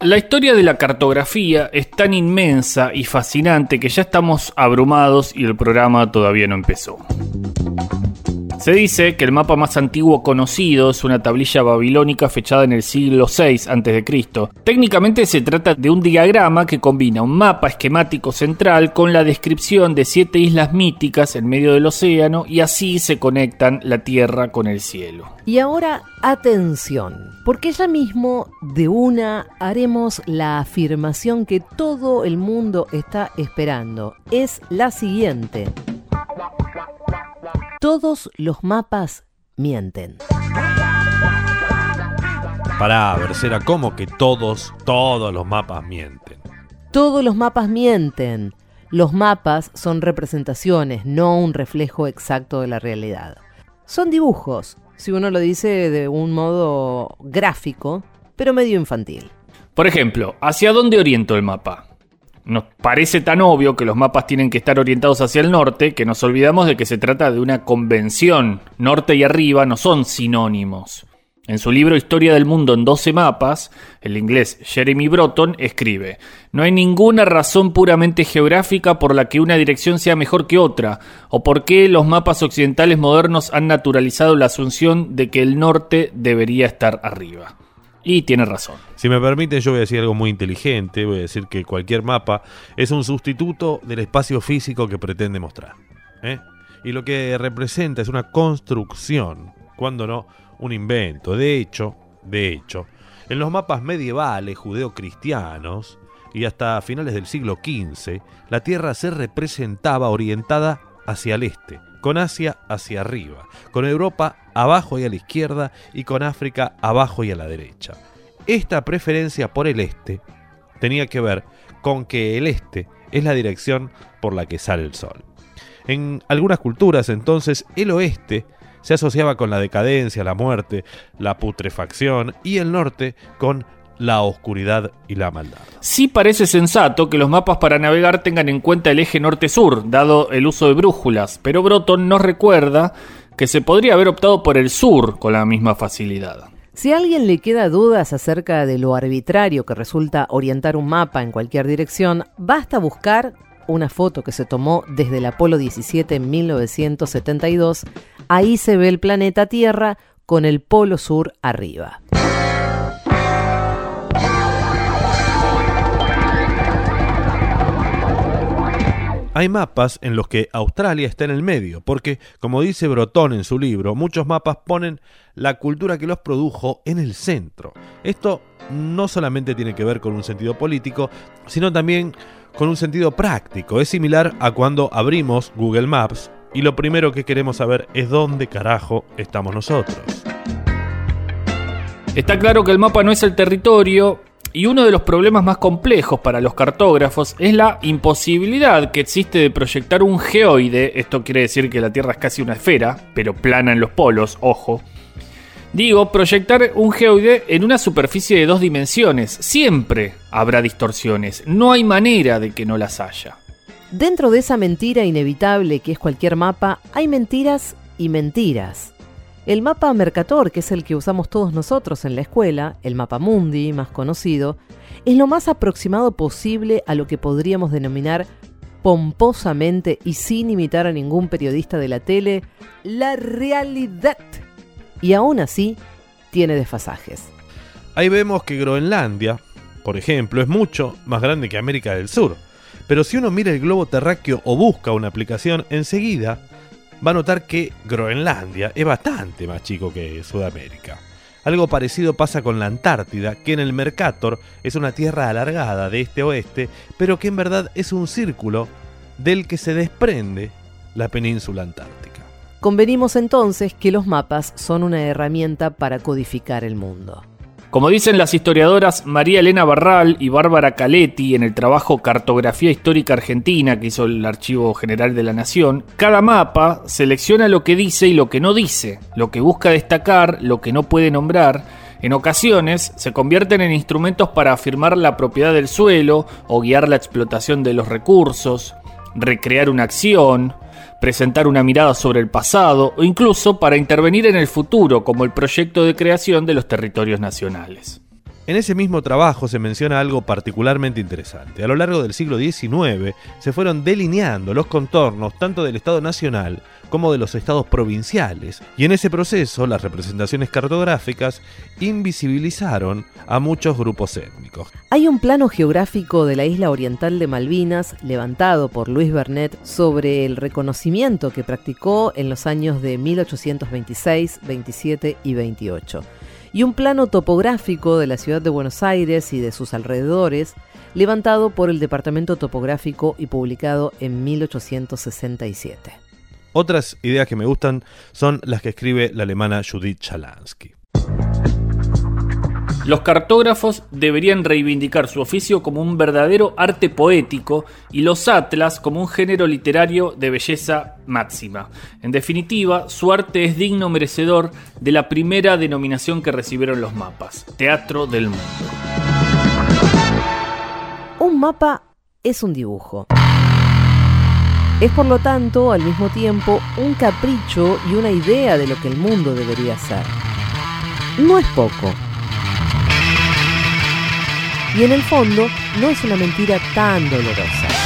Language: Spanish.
La historia de la cartografía es tan inmensa y fascinante que ya estamos abrumados y el programa todavía no empezó. Se dice que el mapa más antiguo conocido es una tablilla babilónica fechada en el siglo VI a.C. Técnicamente se trata de un diagrama que combina un mapa esquemático central con la descripción de siete islas míticas en medio del océano y así se conectan la tierra con el cielo. Y ahora atención, porque ya mismo de una haremos la afirmación que todo el mundo está esperando. Es la siguiente. Todos los mapas mienten. Pará, Bercera, ¿cómo que todos, todos los mapas mienten? Todos los mapas mienten. Los mapas son representaciones, no un reflejo exacto de la realidad. Son dibujos, si uno lo dice de un modo gráfico, pero medio infantil. Por ejemplo, ¿hacia dónde oriento el mapa? Nos parece tan obvio que los mapas tienen que estar orientados hacia el norte que nos olvidamos de que se trata de una convención. Norte y arriba no son sinónimos. En su libro Historia del Mundo en 12 mapas, el inglés Jeremy Broton escribe, No hay ninguna razón puramente geográfica por la que una dirección sea mejor que otra, o por qué los mapas occidentales modernos han naturalizado la asunción de que el norte debería estar arriba. Y tiene razón. Si me permiten, yo voy a decir algo muy inteligente. Voy a decir que cualquier mapa es un sustituto del espacio físico que pretende mostrar. ¿eh? Y lo que representa es una construcción, cuando no un invento. De hecho, de hecho, en los mapas medievales judeocristianos y hasta finales del siglo XV, la Tierra se representaba orientada hacia el este, con Asia hacia arriba, con Europa abajo y a la izquierda y con África abajo y a la derecha. Esta preferencia por el este tenía que ver con que el este es la dirección por la que sale el sol. En algunas culturas entonces el oeste se asociaba con la decadencia, la muerte, la putrefacción y el norte con la oscuridad y la maldad. Sí parece sensato que los mapas para navegar tengan en cuenta el eje norte-sur, dado el uso de brújulas, pero Broton nos recuerda que se podría haber optado por el sur con la misma facilidad. Si a alguien le queda dudas acerca de lo arbitrario que resulta orientar un mapa en cualquier dirección, basta buscar una foto que se tomó desde el Apolo 17 en 1972. Ahí se ve el planeta Tierra con el polo sur arriba. Hay mapas en los que Australia está en el medio, porque, como dice Brotón en su libro, muchos mapas ponen la cultura que los produjo en el centro. Esto no solamente tiene que ver con un sentido político, sino también con un sentido práctico. Es similar a cuando abrimos Google Maps y lo primero que queremos saber es dónde carajo estamos nosotros. Está claro que el mapa no es el territorio, y uno de los problemas más complejos para los cartógrafos es la imposibilidad que existe de proyectar un geoide, esto quiere decir que la Tierra es casi una esfera, pero plana en los polos, ojo. Digo, proyectar un geoide en una superficie de dos dimensiones. Siempre habrá distorsiones, no hay manera de que no las haya. Dentro de esa mentira inevitable que es cualquier mapa, hay mentiras y mentiras. El mapa Mercator, que es el que usamos todos nosotros en la escuela, el mapa mundi más conocido, es lo más aproximado posible a lo que podríamos denominar pomposamente y sin imitar a ningún periodista de la tele, la realidad. Y aún así, tiene desfasajes. Ahí vemos que Groenlandia, por ejemplo, es mucho más grande que América del Sur. Pero si uno mira el globo terráqueo o busca una aplicación, enseguida va a notar que Groenlandia es bastante más chico que Sudamérica. Algo parecido pasa con la Antártida, que en el Mercator es una tierra alargada de este a oeste, pero que en verdad es un círculo del que se desprende la península antártica. Convenimos entonces que los mapas son una herramienta para codificar el mundo. Como dicen las historiadoras María Elena Barral y Bárbara Caletti en el trabajo Cartografía Histórica Argentina que hizo el Archivo General de la Nación, cada mapa selecciona lo que dice y lo que no dice, lo que busca destacar, lo que no puede nombrar. En ocasiones se convierten en instrumentos para afirmar la propiedad del suelo o guiar la explotación de los recursos, recrear una acción, presentar una mirada sobre el pasado o incluso para intervenir en el futuro como el proyecto de creación de los territorios nacionales. En ese mismo trabajo se menciona algo particularmente interesante. A lo largo del siglo XIX se fueron delineando los contornos tanto del Estado Nacional como de los estados provinciales, y en ese proceso las representaciones cartográficas invisibilizaron a muchos grupos étnicos. Hay un plano geográfico de la isla oriental de Malvinas levantado por Luis Bernet sobre el reconocimiento que practicó en los años de 1826, 27 y 28 y un plano topográfico de la ciudad de Buenos Aires y de sus alrededores, levantado por el Departamento Topográfico y publicado en 1867. Otras ideas que me gustan son las que escribe la alemana Judith Chalansky. Los cartógrafos deberían reivindicar su oficio como un verdadero arte poético y los atlas como un género literario de belleza máxima. En definitiva, su arte es digno merecedor de la primera denominación que recibieron los mapas, Teatro del Mundo. Un mapa es un dibujo. Es por lo tanto, al mismo tiempo, un capricho y una idea de lo que el mundo debería ser. No es poco y en el fondo no es una mentira tan dolorosa.